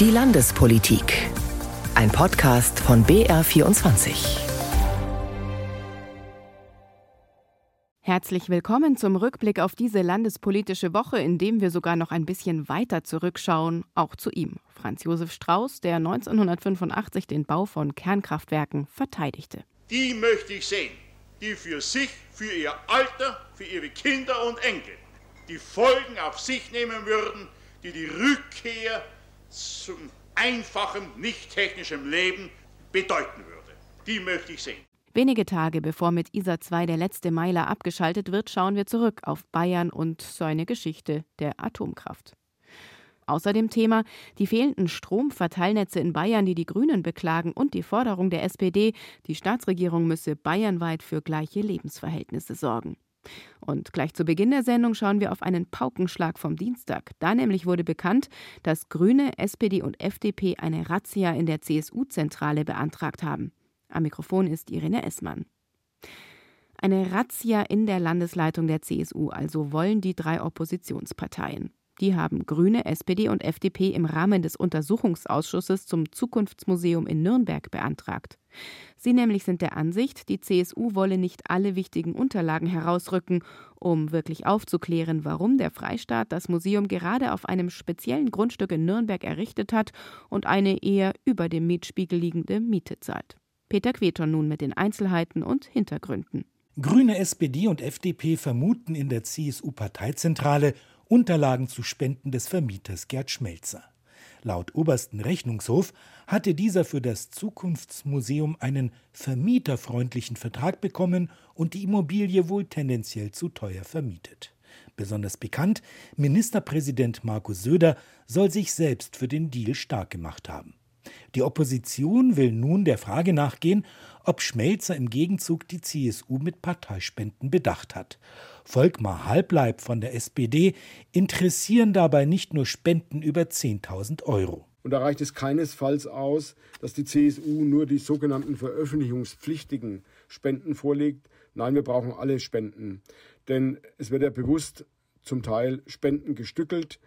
Die Landespolitik. Ein Podcast von BR24. Herzlich willkommen zum Rückblick auf diese landespolitische Woche, in dem wir sogar noch ein bisschen weiter zurückschauen, auch zu ihm, Franz Josef Strauß, der 1985 den Bau von Kernkraftwerken verteidigte. Die möchte ich sehen, die für sich, für ihr Alter, für ihre Kinder und Enkel die Folgen auf sich nehmen würden, die die Rückkehr zum einfachen, nicht technischen Leben bedeuten würde. Die möchte ich sehen. Wenige Tage bevor mit ISA 2 der letzte Meiler abgeschaltet wird, schauen wir zurück auf Bayern und seine Geschichte der Atomkraft. Außerdem Thema die fehlenden Stromverteilnetze in Bayern, die die Grünen beklagen, und die Forderung der SPD, die Staatsregierung müsse bayernweit für gleiche Lebensverhältnisse sorgen. Und gleich zu Beginn der Sendung schauen wir auf einen Paukenschlag vom Dienstag. Da nämlich wurde bekannt, dass Grüne, SPD und FDP eine Razzia in der CSU-Zentrale beantragt haben. Am Mikrofon ist Irene Essmann. Eine Razzia in der Landesleitung der CSU, also wollen die drei Oppositionsparteien. Die haben Grüne, SPD und FDP im Rahmen des Untersuchungsausschusses zum Zukunftsmuseum in Nürnberg beantragt. Sie nämlich sind der Ansicht, die CSU wolle nicht alle wichtigen Unterlagen herausrücken, um wirklich aufzuklären, warum der Freistaat das Museum gerade auf einem speziellen Grundstück in Nürnberg errichtet hat und eine eher über dem Mietspiegel liegende Miete zahlt. Peter Queton nun mit den Einzelheiten und Hintergründen. Grüne, SPD und FDP vermuten in der CSU-Parteizentrale Unterlagen zu Spenden des Vermieters Gerd Schmelzer. Laut obersten Rechnungshof hatte dieser für das Zukunftsmuseum einen vermieterfreundlichen Vertrag bekommen und die Immobilie wohl tendenziell zu teuer vermietet. Besonders bekannt, Ministerpräsident Markus Söder soll sich selbst für den Deal stark gemacht haben. Die Opposition will nun der Frage nachgehen, ob Schmelzer im Gegenzug die CSU mit Parteispenden bedacht hat. Volkmar Halbleib von der SPD interessieren dabei nicht nur Spenden über 10.000 Euro. Und da reicht es keinesfalls aus, dass die CSU nur die sogenannten veröffentlichungspflichtigen Spenden vorlegt. Nein, wir brauchen alle Spenden. Denn es wird ja bewusst zum Teil Spenden gestückelt,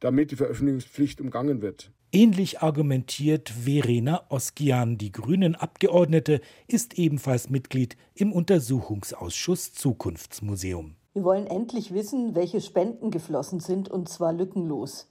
damit die Veröffentlichungspflicht umgangen wird. Ähnlich argumentiert Verena Oskian, die Grünen-Abgeordnete, ist ebenfalls Mitglied im Untersuchungsausschuss Zukunftsmuseum. Wir wollen endlich wissen, welche Spenden geflossen sind, und zwar lückenlos.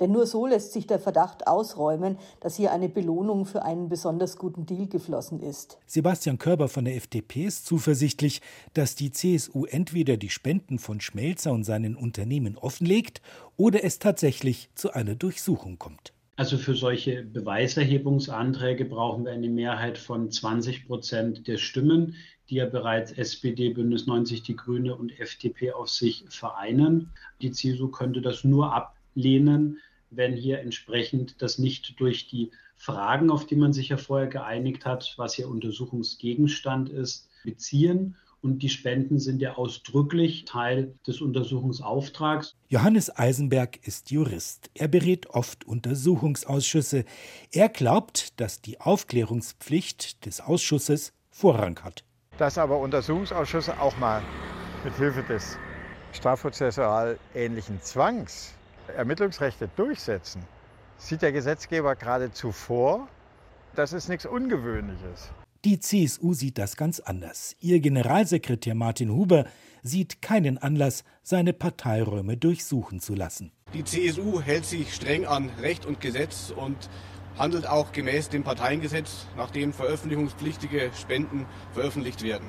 Denn nur so lässt sich der Verdacht ausräumen, dass hier eine Belohnung für einen besonders guten Deal geflossen ist. Sebastian Körber von der FDP ist zuversichtlich, dass die CSU entweder die Spenden von Schmelzer und seinen Unternehmen offenlegt oder es tatsächlich zu einer Durchsuchung kommt. Also für solche Beweiserhebungsanträge brauchen wir eine Mehrheit von 20 Prozent der Stimmen, die ja bereits SPD, Bündnis 90, die Grüne und FDP auf sich vereinen. Die CSU könnte das nur ablehnen, wenn hier entsprechend das nicht durch die Fragen, auf die man sich ja vorher geeinigt hat, was hier Untersuchungsgegenstand ist, beziehen und die Spenden sind ja ausdrücklich Teil des Untersuchungsauftrags. Johannes Eisenberg ist Jurist. Er berät oft Untersuchungsausschüsse. Er glaubt, dass die Aufklärungspflicht des Ausschusses Vorrang hat. Dass aber Untersuchungsausschüsse auch mal mit Hilfe des strafprozessual ähnlichen Zwangs Ermittlungsrechte durchsetzen, sieht der Gesetzgeber geradezu vor. Das ist nichts Ungewöhnliches. Die CSU sieht das ganz anders. Ihr Generalsekretär Martin Huber sieht keinen Anlass, seine Parteiräume durchsuchen zu lassen. Die CSU hält sich streng an Recht und Gesetz und handelt auch gemäß dem Parteiengesetz, nachdem veröffentlichungspflichtige Spenden veröffentlicht werden.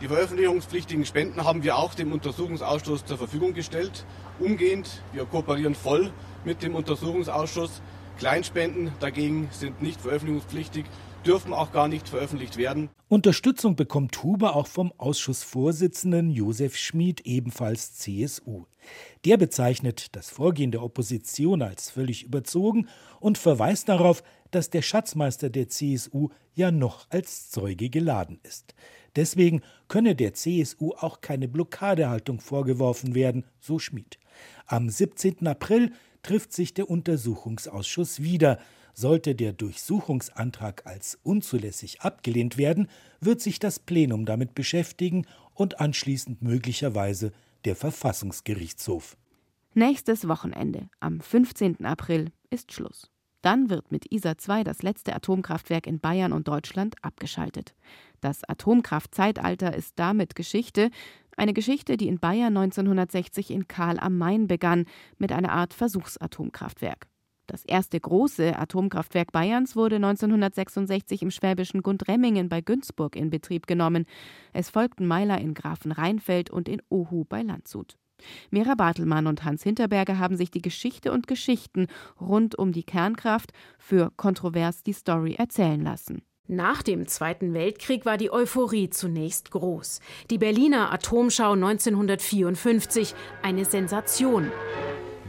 Die veröffentlichungspflichtigen Spenden haben wir auch dem Untersuchungsausschuss zur Verfügung gestellt. Umgehend, wir kooperieren voll mit dem Untersuchungsausschuss. Kleinspenden dagegen sind nicht veröffentlichungspflichtig dürfen auch gar nicht veröffentlicht werden. Unterstützung bekommt Huber auch vom Ausschussvorsitzenden Josef Schmid, ebenfalls CSU. Der bezeichnet das Vorgehen der Opposition als völlig überzogen und verweist darauf, dass der Schatzmeister der CSU ja noch als Zeuge geladen ist. Deswegen könne der CSU auch keine Blockadehaltung vorgeworfen werden, so Schmid. Am 17. April trifft sich der Untersuchungsausschuss wieder. Sollte der Durchsuchungsantrag als unzulässig abgelehnt werden, wird sich das Plenum damit beschäftigen und anschließend möglicherweise der Verfassungsgerichtshof. Nächstes Wochenende, am 15. April, ist Schluss. Dann wird mit ISA 2 das letzte Atomkraftwerk in Bayern und Deutschland abgeschaltet. Das Atomkraftzeitalter ist damit Geschichte, eine Geschichte, die in Bayern 1960 in Karl am Main begann, mit einer Art Versuchsatomkraftwerk. Das erste große Atomkraftwerk Bayerns wurde 1966 im schwäbischen Gundremmingen bei Günzburg in Betrieb genommen. Es folgten Meiler in Grafenrheinfeld und in Ohu bei Landshut. Mira Bartelmann und Hans Hinterberger haben sich die Geschichte und Geschichten rund um die Kernkraft für Kontrovers die Story erzählen lassen. Nach dem Zweiten Weltkrieg war die Euphorie zunächst groß. Die Berliner Atomschau 1954 eine Sensation.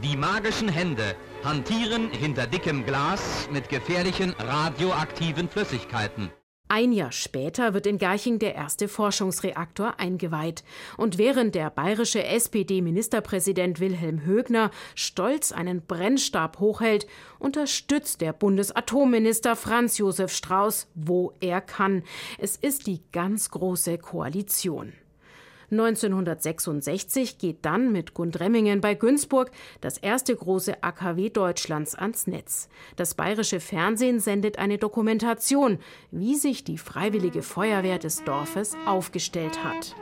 Die magischen Hände hantieren hinter dickem Glas mit gefährlichen radioaktiven Flüssigkeiten. Ein Jahr später wird in Garching der erste Forschungsreaktor eingeweiht. Und während der bayerische SPD-Ministerpräsident Wilhelm Högner stolz einen Brennstab hochhält, unterstützt der Bundesatomminister Franz Josef Strauß, wo er kann. Es ist die ganz große Koalition. 1966 geht dann mit Gundremmingen bei Günzburg das erste große AKW Deutschlands ans Netz. Das bayerische Fernsehen sendet eine Dokumentation, wie sich die freiwillige Feuerwehr des Dorfes aufgestellt hat.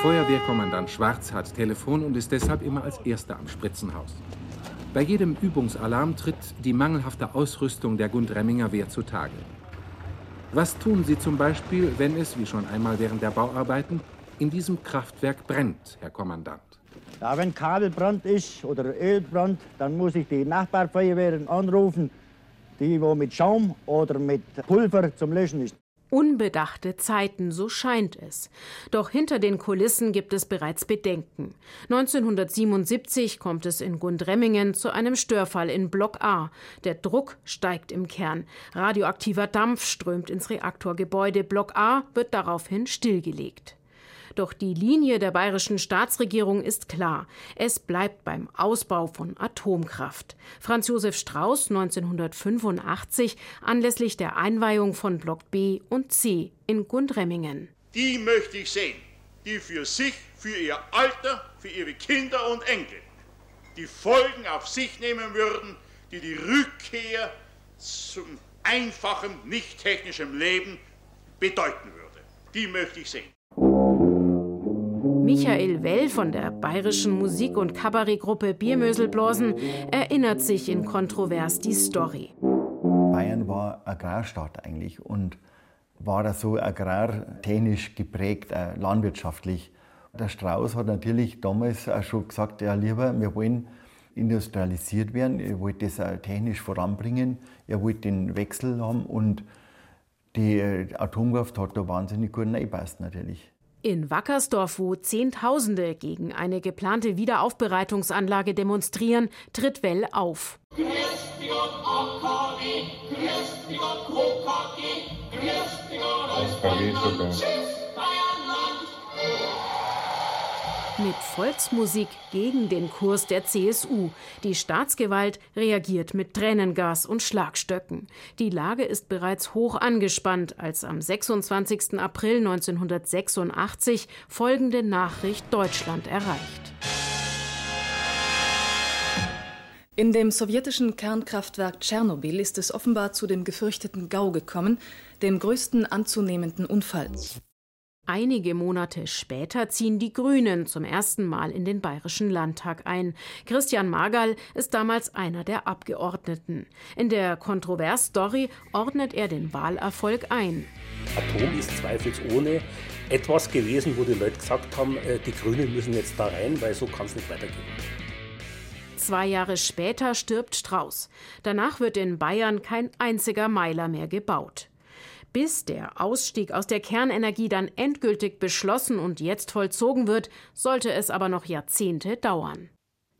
Feuerwehrkommandant Schwarz hat Telefon und ist deshalb immer als Erster am Spritzenhaus. Bei jedem Übungsalarm tritt die mangelhafte Ausrüstung der Gundremminger Wehr zutage. Was tun Sie zum Beispiel, wenn es, wie schon einmal während der Bauarbeiten, in diesem Kraftwerk brennt, Herr Kommandant? Ja, wenn Kabelbrand ist oder Ölbrand, dann muss ich die Nachbarfeuerwehren anrufen, die wo mit Schaum oder mit Pulver zum Löschen ist. Unbedachte Zeiten, so scheint es. Doch hinter den Kulissen gibt es bereits Bedenken. 1977 kommt es in Gundremmingen zu einem Störfall in Block A. Der Druck steigt im Kern. Radioaktiver Dampf strömt ins Reaktorgebäude. Block A wird daraufhin stillgelegt. Doch die Linie der bayerischen Staatsregierung ist klar. Es bleibt beim Ausbau von Atomkraft. Franz Josef Strauß 1985 anlässlich der Einweihung von Block B und C in Gundremmingen. Die möchte ich sehen, die für sich, für ihr Alter, für ihre Kinder und Enkel die Folgen auf sich nehmen würden, die die Rückkehr zum einfachen, nicht technischen Leben bedeuten würde. Die möchte ich sehen. Michael Well von der bayerischen Musik- und Kabarettgruppe Biermöselblasen erinnert sich in Kontrovers die Story. Bayern war Agrarstaat eigentlich und war da so agrartechnisch geprägt, äh, landwirtschaftlich. Der Strauß hat natürlich damals auch schon gesagt, ja lieber, wir wollen industrialisiert werden, er wollte das auch technisch voranbringen, er wollte den Wechsel haben und die äh, Atomkraft hat da wahnsinnig gut reingepasst natürlich. In Wackersdorf, wo Zehntausende gegen eine geplante Wiederaufbereitungsanlage demonstrieren, tritt Well auf. Grüß mit Volksmusik gegen den Kurs der CSU. Die Staatsgewalt reagiert mit Tränengas und Schlagstöcken. Die Lage ist bereits hoch angespannt, als am 26. April 1986 folgende Nachricht Deutschland erreicht. In dem sowjetischen Kernkraftwerk Tschernobyl ist es offenbar zu dem gefürchteten GAU gekommen, dem größten anzunehmenden Unfall. Einige Monate später ziehen die Grünen zum ersten Mal in den Bayerischen Landtag ein. Christian Margall ist damals einer der Abgeordneten. In der Kontrovers-Story ordnet er den Wahlerfolg ein. Atom ist zweifelsohne etwas gewesen, wo die Leute gesagt haben, äh, die Grünen müssen jetzt da rein, weil so kann es nicht weitergehen. Zwei Jahre später stirbt Strauß. Danach wird in Bayern kein einziger Meiler mehr gebaut. Bis der Ausstieg aus der Kernenergie dann endgültig beschlossen und jetzt vollzogen wird, sollte es aber noch Jahrzehnte dauern.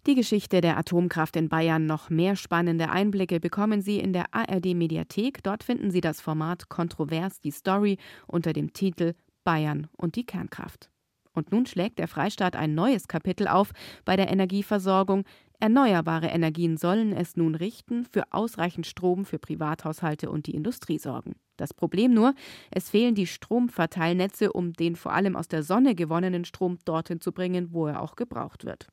Die Geschichte der Atomkraft in Bayern. Noch mehr spannende Einblicke bekommen Sie in der ARD Mediathek. Dort finden Sie das Format Kontrovers die Story unter dem Titel Bayern und die Kernkraft. Und nun schlägt der Freistaat ein neues Kapitel auf bei der Energieversorgung. Erneuerbare Energien sollen es nun richten, für ausreichend Strom für Privathaushalte und die Industrie sorgen. Das Problem nur, es fehlen die Stromverteilnetze, um den vor allem aus der Sonne gewonnenen Strom dorthin zu bringen, wo er auch gebraucht wird.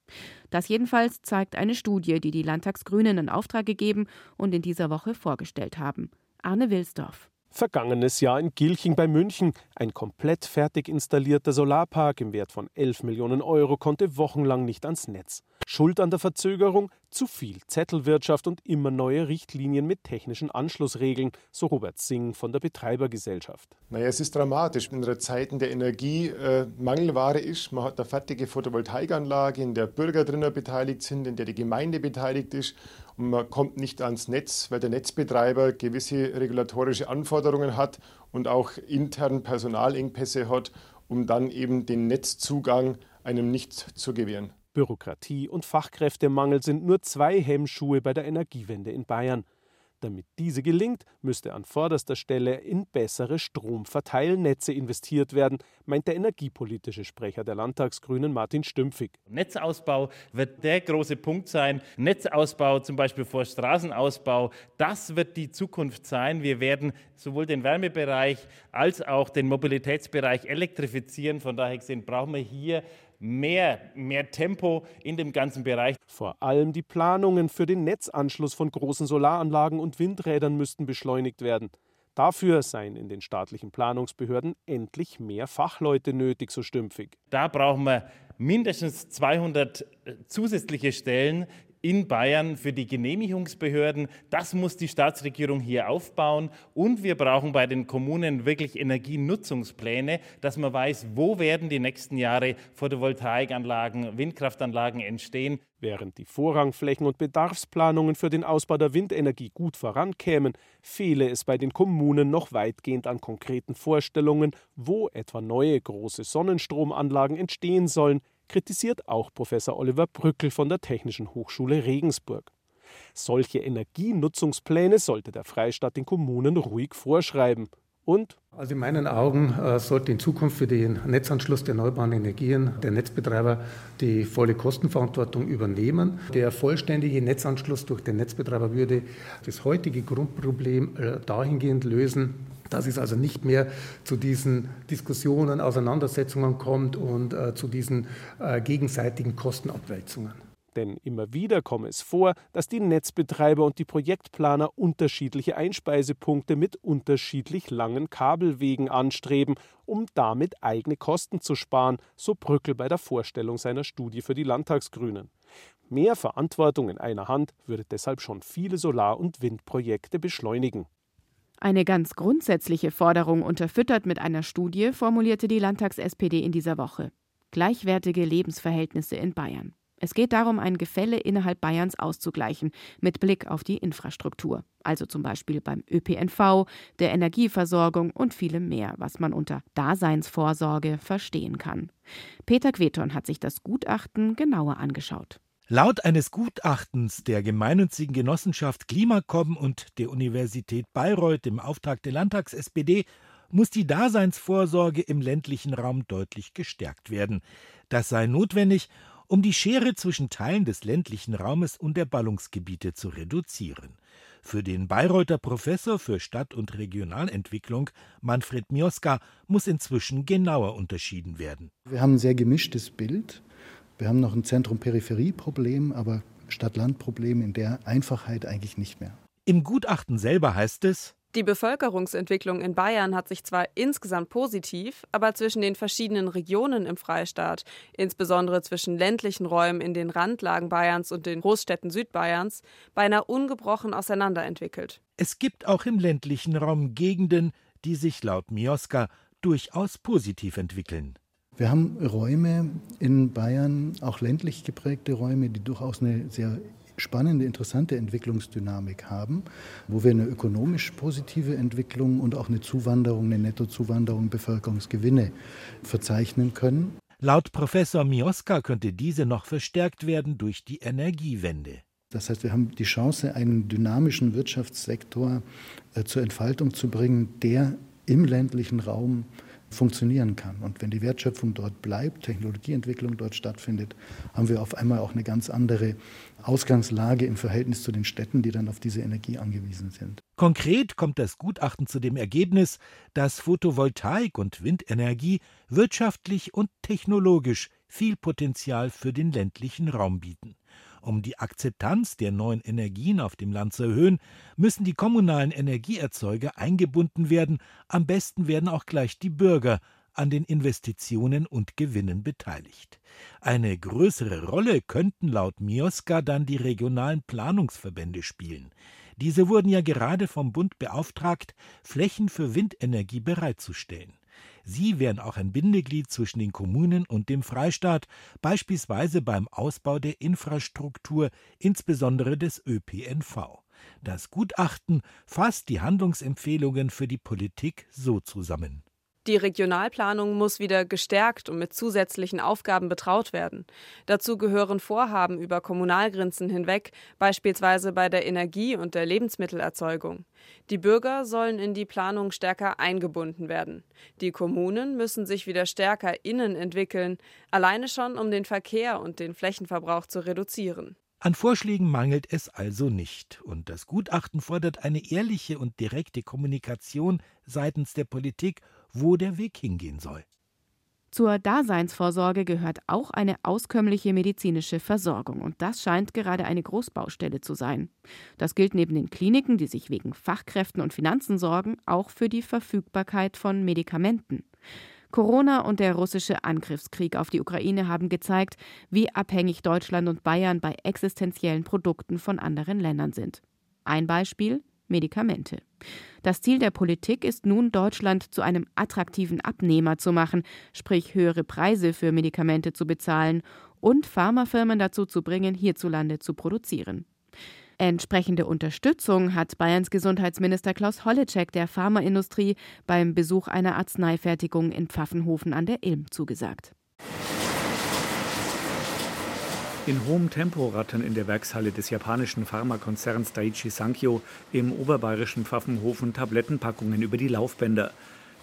Das jedenfalls zeigt eine Studie, die die Landtagsgrünen in Auftrag gegeben und in dieser Woche vorgestellt haben. Arne Wilsdorf. Vergangenes Jahr in Gilching bei München. Ein komplett fertig installierter Solarpark im Wert von 11 Millionen Euro konnte wochenlang nicht ans Netz. Schuld an der Verzögerung? Zu viel Zettelwirtschaft und immer neue Richtlinien mit technischen Anschlussregeln, so Robert Singh von der Betreibergesellschaft. Naja, es ist dramatisch. In der Zeiten der Energie äh, Mangelware ist, man hat eine fertige Photovoltaikanlage, in der Bürger drinnen beteiligt sind, in der die Gemeinde beteiligt ist und man kommt nicht ans Netz, weil der Netzbetreiber gewisse regulatorische Anforderungen hat und auch intern Personalengpässe hat, um dann eben den Netzzugang einem nicht zu gewähren. Bürokratie und Fachkräftemangel sind nur zwei Hemmschuhe bei der Energiewende in Bayern. Damit diese gelingt, müsste an vorderster Stelle in bessere Stromverteilnetze investiert werden, meint der energiepolitische Sprecher der Landtagsgrünen Martin Stümpfig. Netzausbau wird der große Punkt sein. Netzausbau zum Beispiel vor Straßenausbau, das wird die Zukunft sein. Wir werden sowohl den Wärmebereich als auch den Mobilitätsbereich elektrifizieren. Von daher gesehen brauchen wir hier mehr, mehr Tempo in dem ganzen Bereich. Vor allem die Planungen für den Netzanschluss von großen Solaranlagen und Windrädern müssten beschleunigt werden. Dafür seien in den staatlichen Planungsbehörden endlich mehr Fachleute nötig, so stümpfig. Da brauchen wir mindestens 200 äh, zusätzliche Stellen in Bayern für die Genehmigungsbehörden. Das muss die Staatsregierung hier aufbauen. Und wir brauchen bei den Kommunen wirklich Energienutzungspläne, dass man weiß, wo werden die nächsten Jahre Photovoltaikanlagen, Windkraftanlagen entstehen. Während die Vorrangflächen und Bedarfsplanungen für den Ausbau der Windenergie gut vorankämen, fehle es bei den Kommunen noch weitgehend an konkreten Vorstellungen, wo etwa neue große Sonnenstromanlagen entstehen sollen, kritisiert auch Professor Oliver Brückel von der Technischen Hochschule Regensburg. Solche Energienutzungspläne sollte der Freistaat den Kommunen ruhig vorschreiben. Und also in meinen Augen äh, sollte in Zukunft für den Netzanschluss der erneuerbaren Energien der Netzbetreiber die volle Kostenverantwortung übernehmen. Der vollständige Netzanschluss durch den Netzbetreiber würde das heutige Grundproblem äh, dahingehend lösen, dass es also nicht mehr zu diesen Diskussionen, Auseinandersetzungen kommt und äh, zu diesen gegenseitigen Kostenabwälzungen. Denn immer wieder komme es vor, dass die Netzbetreiber und die Projektplaner unterschiedliche Einspeisepunkte mit unterschiedlich langen Kabelwegen anstreben, um damit eigene Kosten zu sparen, so Brückel bei der Vorstellung seiner Studie für die Landtagsgrünen. Mehr Verantwortung in einer Hand würde deshalb schon viele Solar- und Windprojekte beschleunigen. Eine ganz grundsätzliche Forderung unterfüttert mit einer Studie formulierte die Landtags-SPD in dieser Woche. Gleichwertige Lebensverhältnisse in Bayern. Es geht darum, ein Gefälle innerhalb Bayerns auszugleichen, mit Blick auf die Infrastruktur. Also zum Beispiel beim ÖPNV, der Energieversorgung und vielem mehr, was man unter Daseinsvorsorge verstehen kann. Peter Queton hat sich das Gutachten genauer angeschaut. Laut eines Gutachtens der gemeinnützigen Genossenschaft Klimakom und der Universität Bayreuth im Auftrag der Landtags-SPD muss die Daseinsvorsorge im ländlichen Raum deutlich gestärkt werden. Das sei notwendig, um die Schere zwischen Teilen des ländlichen Raumes und der Ballungsgebiete zu reduzieren. Für den Bayreuther Professor für Stadt- und Regionalentwicklung Manfred Mioska muss inzwischen genauer unterschieden werden. Wir haben ein sehr gemischtes Bild. Wir haben noch ein Zentrum-Peripherie-Problem, aber Stadt-Land-Problem in der Einfachheit eigentlich nicht mehr. Im Gutachten selber heißt es, die Bevölkerungsentwicklung in Bayern hat sich zwar insgesamt positiv, aber zwischen den verschiedenen Regionen im Freistaat, insbesondere zwischen ländlichen Räumen in den Randlagen Bayerns und den Großstädten Südbayerns, beinahe ungebrochen auseinanderentwickelt. Es gibt auch im ländlichen Raum Gegenden, die sich laut Mioska durchaus positiv entwickeln. Wir haben Räume in Bayern, auch ländlich geprägte Räume, die durchaus eine sehr spannende, interessante Entwicklungsdynamik haben, wo wir eine ökonomisch positive Entwicklung und auch eine Zuwanderung, eine Nettozuwanderung, Bevölkerungsgewinne verzeichnen können. Laut Professor Mioska könnte diese noch verstärkt werden durch die Energiewende. Das heißt, wir haben die Chance, einen dynamischen Wirtschaftssektor äh, zur Entfaltung zu bringen, der im ländlichen Raum funktionieren kann. Und wenn die Wertschöpfung dort bleibt, Technologieentwicklung dort stattfindet, haben wir auf einmal auch eine ganz andere Ausgangslage im Verhältnis zu den Städten, die dann auf diese Energie angewiesen sind. Konkret kommt das Gutachten zu dem Ergebnis, dass Photovoltaik und Windenergie wirtschaftlich und technologisch viel Potenzial für den ländlichen Raum bieten. Um die Akzeptanz der neuen Energien auf dem Land zu erhöhen, müssen die kommunalen Energieerzeuger eingebunden werden, am besten werden auch gleich die Bürger an den Investitionen und Gewinnen beteiligt. Eine größere Rolle könnten laut Mioska dann die regionalen Planungsverbände spielen. Diese wurden ja gerade vom Bund beauftragt, Flächen für Windenergie bereitzustellen. Sie wären auch ein Bindeglied zwischen den Kommunen und dem Freistaat, beispielsweise beim Ausbau der Infrastruktur, insbesondere des ÖPNV. Das Gutachten fasst die Handlungsempfehlungen für die Politik so zusammen. Die Regionalplanung muss wieder gestärkt und mit zusätzlichen Aufgaben betraut werden. Dazu gehören Vorhaben über Kommunalgrenzen hinweg, beispielsweise bei der Energie- und der Lebensmittelerzeugung. Die Bürger sollen in die Planung stärker eingebunden werden. Die Kommunen müssen sich wieder stärker innen entwickeln, alleine schon um den Verkehr und den Flächenverbrauch zu reduzieren. An Vorschlägen mangelt es also nicht, und das Gutachten fordert eine ehrliche und direkte Kommunikation seitens der Politik wo der Weg hingehen soll. Zur Daseinsvorsorge gehört auch eine auskömmliche medizinische Versorgung, und das scheint gerade eine Großbaustelle zu sein. Das gilt neben den Kliniken, die sich wegen Fachkräften und Finanzen sorgen, auch für die Verfügbarkeit von Medikamenten. Corona und der russische Angriffskrieg auf die Ukraine haben gezeigt, wie abhängig Deutschland und Bayern bei existenziellen Produkten von anderen Ländern sind. Ein Beispiel Medikamente. Das Ziel der Politik ist nun, Deutschland zu einem attraktiven Abnehmer zu machen, sprich höhere Preise für Medikamente zu bezahlen und Pharmafirmen dazu zu bringen, hierzulande zu produzieren. Entsprechende Unterstützung hat Bayerns Gesundheitsminister Klaus Holleczek der Pharmaindustrie beim Besuch einer Arzneifertigung in Pfaffenhofen an der Ilm zugesagt. In hohem Tempo rattern in der Werkshalle des japanischen Pharmakonzerns Daiichi Sankyo im oberbayerischen Pfaffenhofen Tablettenpackungen über die Laufbänder.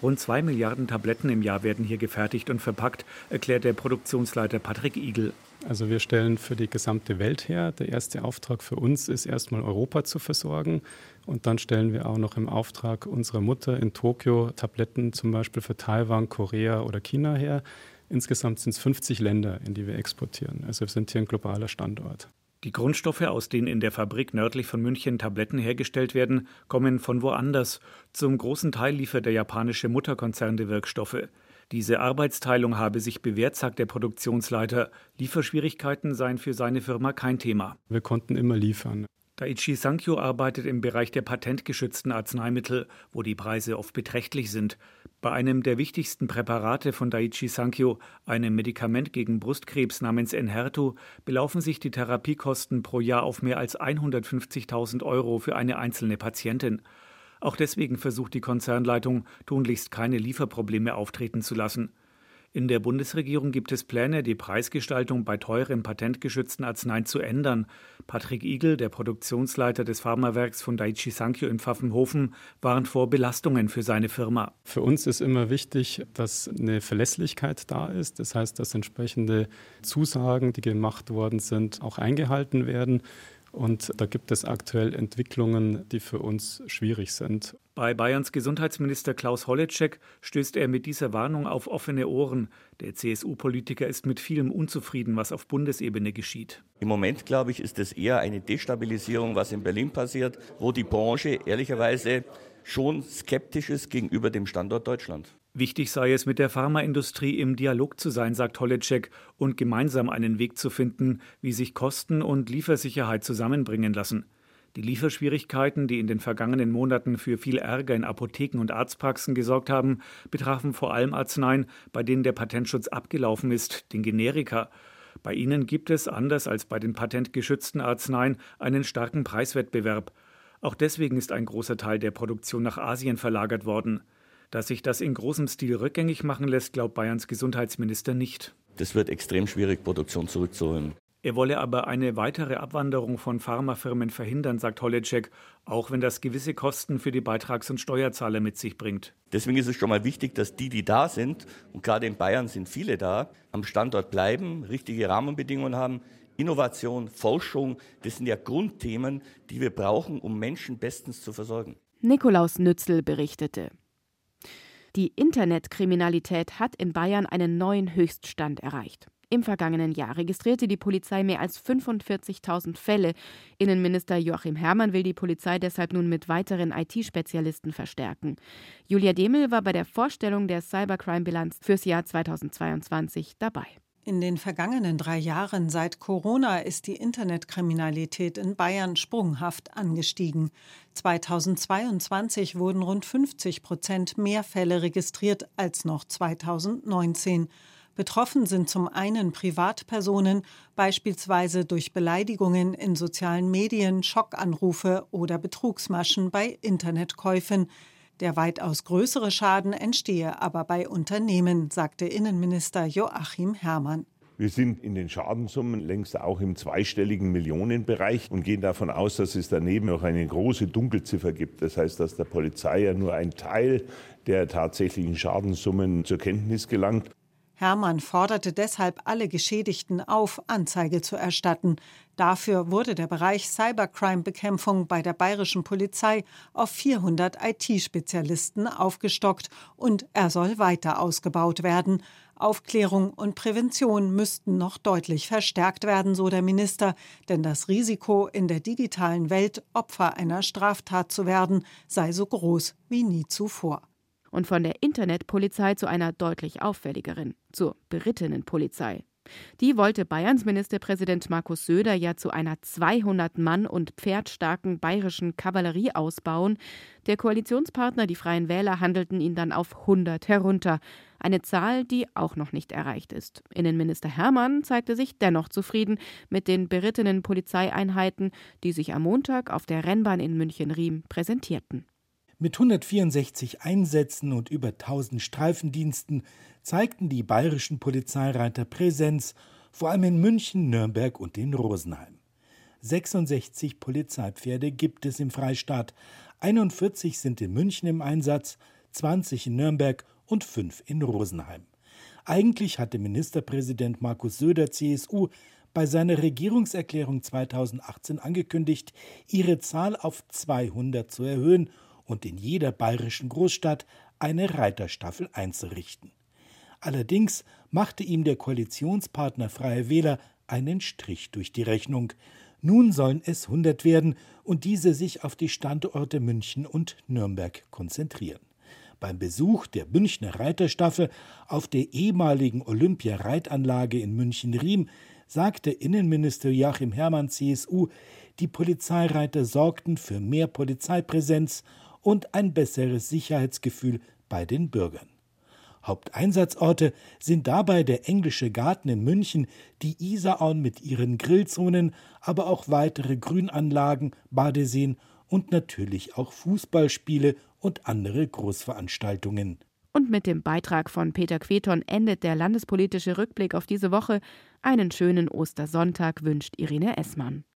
Rund zwei Milliarden Tabletten im Jahr werden hier gefertigt und verpackt, erklärt der Produktionsleiter Patrick Igel. Also wir stellen für die gesamte Welt her. Der erste Auftrag für uns ist erstmal Europa zu versorgen. Und dann stellen wir auch noch im Auftrag unserer Mutter in Tokio Tabletten zum Beispiel für Taiwan, Korea oder China her. Insgesamt sind es 50 Länder, in die wir exportieren. Also wir sind hier ein globaler Standort. Die Grundstoffe, aus denen in der Fabrik nördlich von München Tabletten hergestellt werden, kommen von woanders. Zum großen Teil liefert der japanische Mutterkonzern die Wirkstoffe. Diese Arbeitsteilung habe sich bewährt, sagt der Produktionsleiter. Lieferschwierigkeiten seien für seine Firma kein Thema. Wir konnten immer liefern. Daiichi Sankyo arbeitet im Bereich der patentgeschützten Arzneimittel, wo die Preise oft beträchtlich sind. Bei einem der wichtigsten Präparate von Daiichi Sankyo, einem Medikament gegen Brustkrebs namens Enhertu, belaufen sich die Therapiekosten pro Jahr auf mehr als 150.000 Euro für eine einzelne Patientin. Auch deswegen versucht die Konzernleitung, tunlichst keine Lieferprobleme auftreten zu lassen. In der Bundesregierung gibt es Pläne, die Preisgestaltung bei teuren patentgeschützten Arzneien zu ändern. Patrick Igel, der Produktionsleiter des Pharmawerks von Daiichi Sankyo in Pfaffenhofen, warnt vor Belastungen für seine Firma. Für uns ist immer wichtig, dass eine Verlässlichkeit da ist. Das heißt, dass entsprechende Zusagen, die gemacht worden sind, auch eingehalten werden. Und da gibt es aktuell Entwicklungen, die für uns schwierig sind. Bei Bayerns Gesundheitsminister Klaus Holleczek stößt er mit dieser Warnung auf offene Ohren. Der CSU-Politiker ist mit vielem unzufrieden, was auf Bundesebene geschieht. Im Moment, glaube ich, ist es eher eine Destabilisierung, was in Berlin passiert, wo die Branche ehrlicherweise schon skeptisch ist gegenüber dem Standort Deutschland. Wichtig sei es, mit der Pharmaindustrie im Dialog zu sein, sagt Holleczek, und gemeinsam einen Weg zu finden, wie sich Kosten und Liefersicherheit zusammenbringen lassen. Die Lieferschwierigkeiten, die in den vergangenen Monaten für viel Ärger in Apotheken und Arztpraxen gesorgt haben, betrafen vor allem Arzneien, bei denen der Patentschutz abgelaufen ist, den Generika. Bei ihnen gibt es, anders als bei den patentgeschützten Arzneien, einen starken Preiswettbewerb. Auch deswegen ist ein großer Teil der Produktion nach Asien verlagert worden. Dass sich das in großem Stil rückgängig machen lässt, glaubt Bayerns Gesundheitsminister nicht. Das wird extrem schwierig, Produktion zurückzuholen. Er wolle aber eine weitere Abwanderung von Pharmafirmen verhindern, sagt Holecek, auch wenn das gewisse Kosten für die Beitrags- und Steuerzahler mit sich bringt. Deswegen ist es schon mal wichtig, dass die, die da sind, und gerade in Bayern sind viele da, am Standort bleiben, richtige Rahmenbedingungen haben. Innovation, Forschung, das sind ja Grundthemen, die wir brauchen, um Menschen bestens zu versorgen. Nikolaus Nützel berichtete. Die Internetkriminalität hat in Bayern einen neuen Höchststand erreicht. Im vergangenen Jahr registrierte die Polizei mehr als 45.000 Fälle. Innenminister Joachim Herrmann will die Polizei deshalb nun mit weiteren IT-Spezialisten verstärken. Julia Demel war bei der Vorstellung der Cybercrime-Bilanz fürs Jahr 2022 dabei. In den vergangenen drei Jahren seit Corona ist die Internetkriminalität in Bayern sprunghaft angestiegen. 2022 wurden rund 50 Prozent mehr Fälle registriert als noch 2019. Betroffen sind zum einen Privatpersonen, beispielsweise durch Beleidigungen in sozialen Medien, Schockanrufe oder Betrugsmaschen bei Internetkäufen. Der weitaus größere Schaden entstehe aber bei Unternehmen, sagte Innenminister Joachim Herrmann. Wir sind in den Schadensummen längst auch im zweistelligen Millionenbereich und gehen davon aus, dass es daneben noch eine große Dunkelziffer gibt. Das heißt, dass der Polizei ja nur ein Teil der tatsächlichen Schadenssummen zur Kenntnis gelangt. Hermann forderte deshalb alle Geschädigten auf, Anzeige zu erstatten. Dafür wurde der Bereich Cybercrime-Bekämpfung bei der bayerischen Polizei auf 400 IT-Spezialisten aufgestockt und er soll weiter ausgebaut werden. Aufklärung und Prävention müssten noch deutlich verstärkt werden, so der Minister, denn das Risiko, in der digitalen Welt Opfer einer Straftat zu werden, sei so groß wie nie zuvor und von der Internetpolizei zu einer deutlich auffälligeren, zur berittenen Polizei. Die wollte Bayerns Ministerpräsident Markus Söder ja zu einer 200 Mann und pferdstarken bayerischen Kavallerie ausbauen. Der Koalitionspartner, die Freien Wähler, handelten ihn dann auf 100 herunter. Eine Zahl, die auch noch nicht erreicht ist. Innenminister Hermann zeigte sich dennoch zufrieden mit den berittenen Polizeieinheiten, die sich am Montag auf der Rennbahn in München-Riem präsentierten. Mit 164 Einsätzen und über 1000 Streifendiensten zeigten die bayerischen Polizeireiter Präsenz, vor allem in München, Nürnberg und in Rosenheim. 66 Polizeipferde gibt es im Freistaat, 41 sind in München im Einsatz, 20 in Nürnberg und 5 in Rosenheim. Eigentlich hatte Ministerpräsident Markus Söder CSU bei seiner Regierungserklärung 2018 angekündigt, ihre Zahl auf 200 zu erhöhen und in jeder bayerischen Großstadt eine Reiterstaffel einzurichten. Allerdings machte ihm der Koalitionspartner Freie Wähler einen Strich durch die Rechnung. Nun sollen es 100 werden und diese sich auf die Standorte München und Nürnberg konzentrieren. Beim Besuch der Münchner Reiterstaffel auf der ehemaligen Olympia-Reitanlage in München-Riem sagte Innenminister Joachim Herrmann CSU, die Polizeireiter sorgten für mehr Polizeipräsenz und ein besseres Sicherheitsgefühl bei den Bürgern. Haupteinsatzorte sind dabei der Englische Garten in München, die Isarauen mit ihren Grillzonen, aber auch weitere Grünanlagen, Badeseen und natürlich auch Fußballspiele und andere Großveranstaltungen. Und mit dem Beitrag von Peter Queton endet der landespolitische Rückblick auf diese Woche. Einen schönen Ostersonntag wünscht Irene Essmann.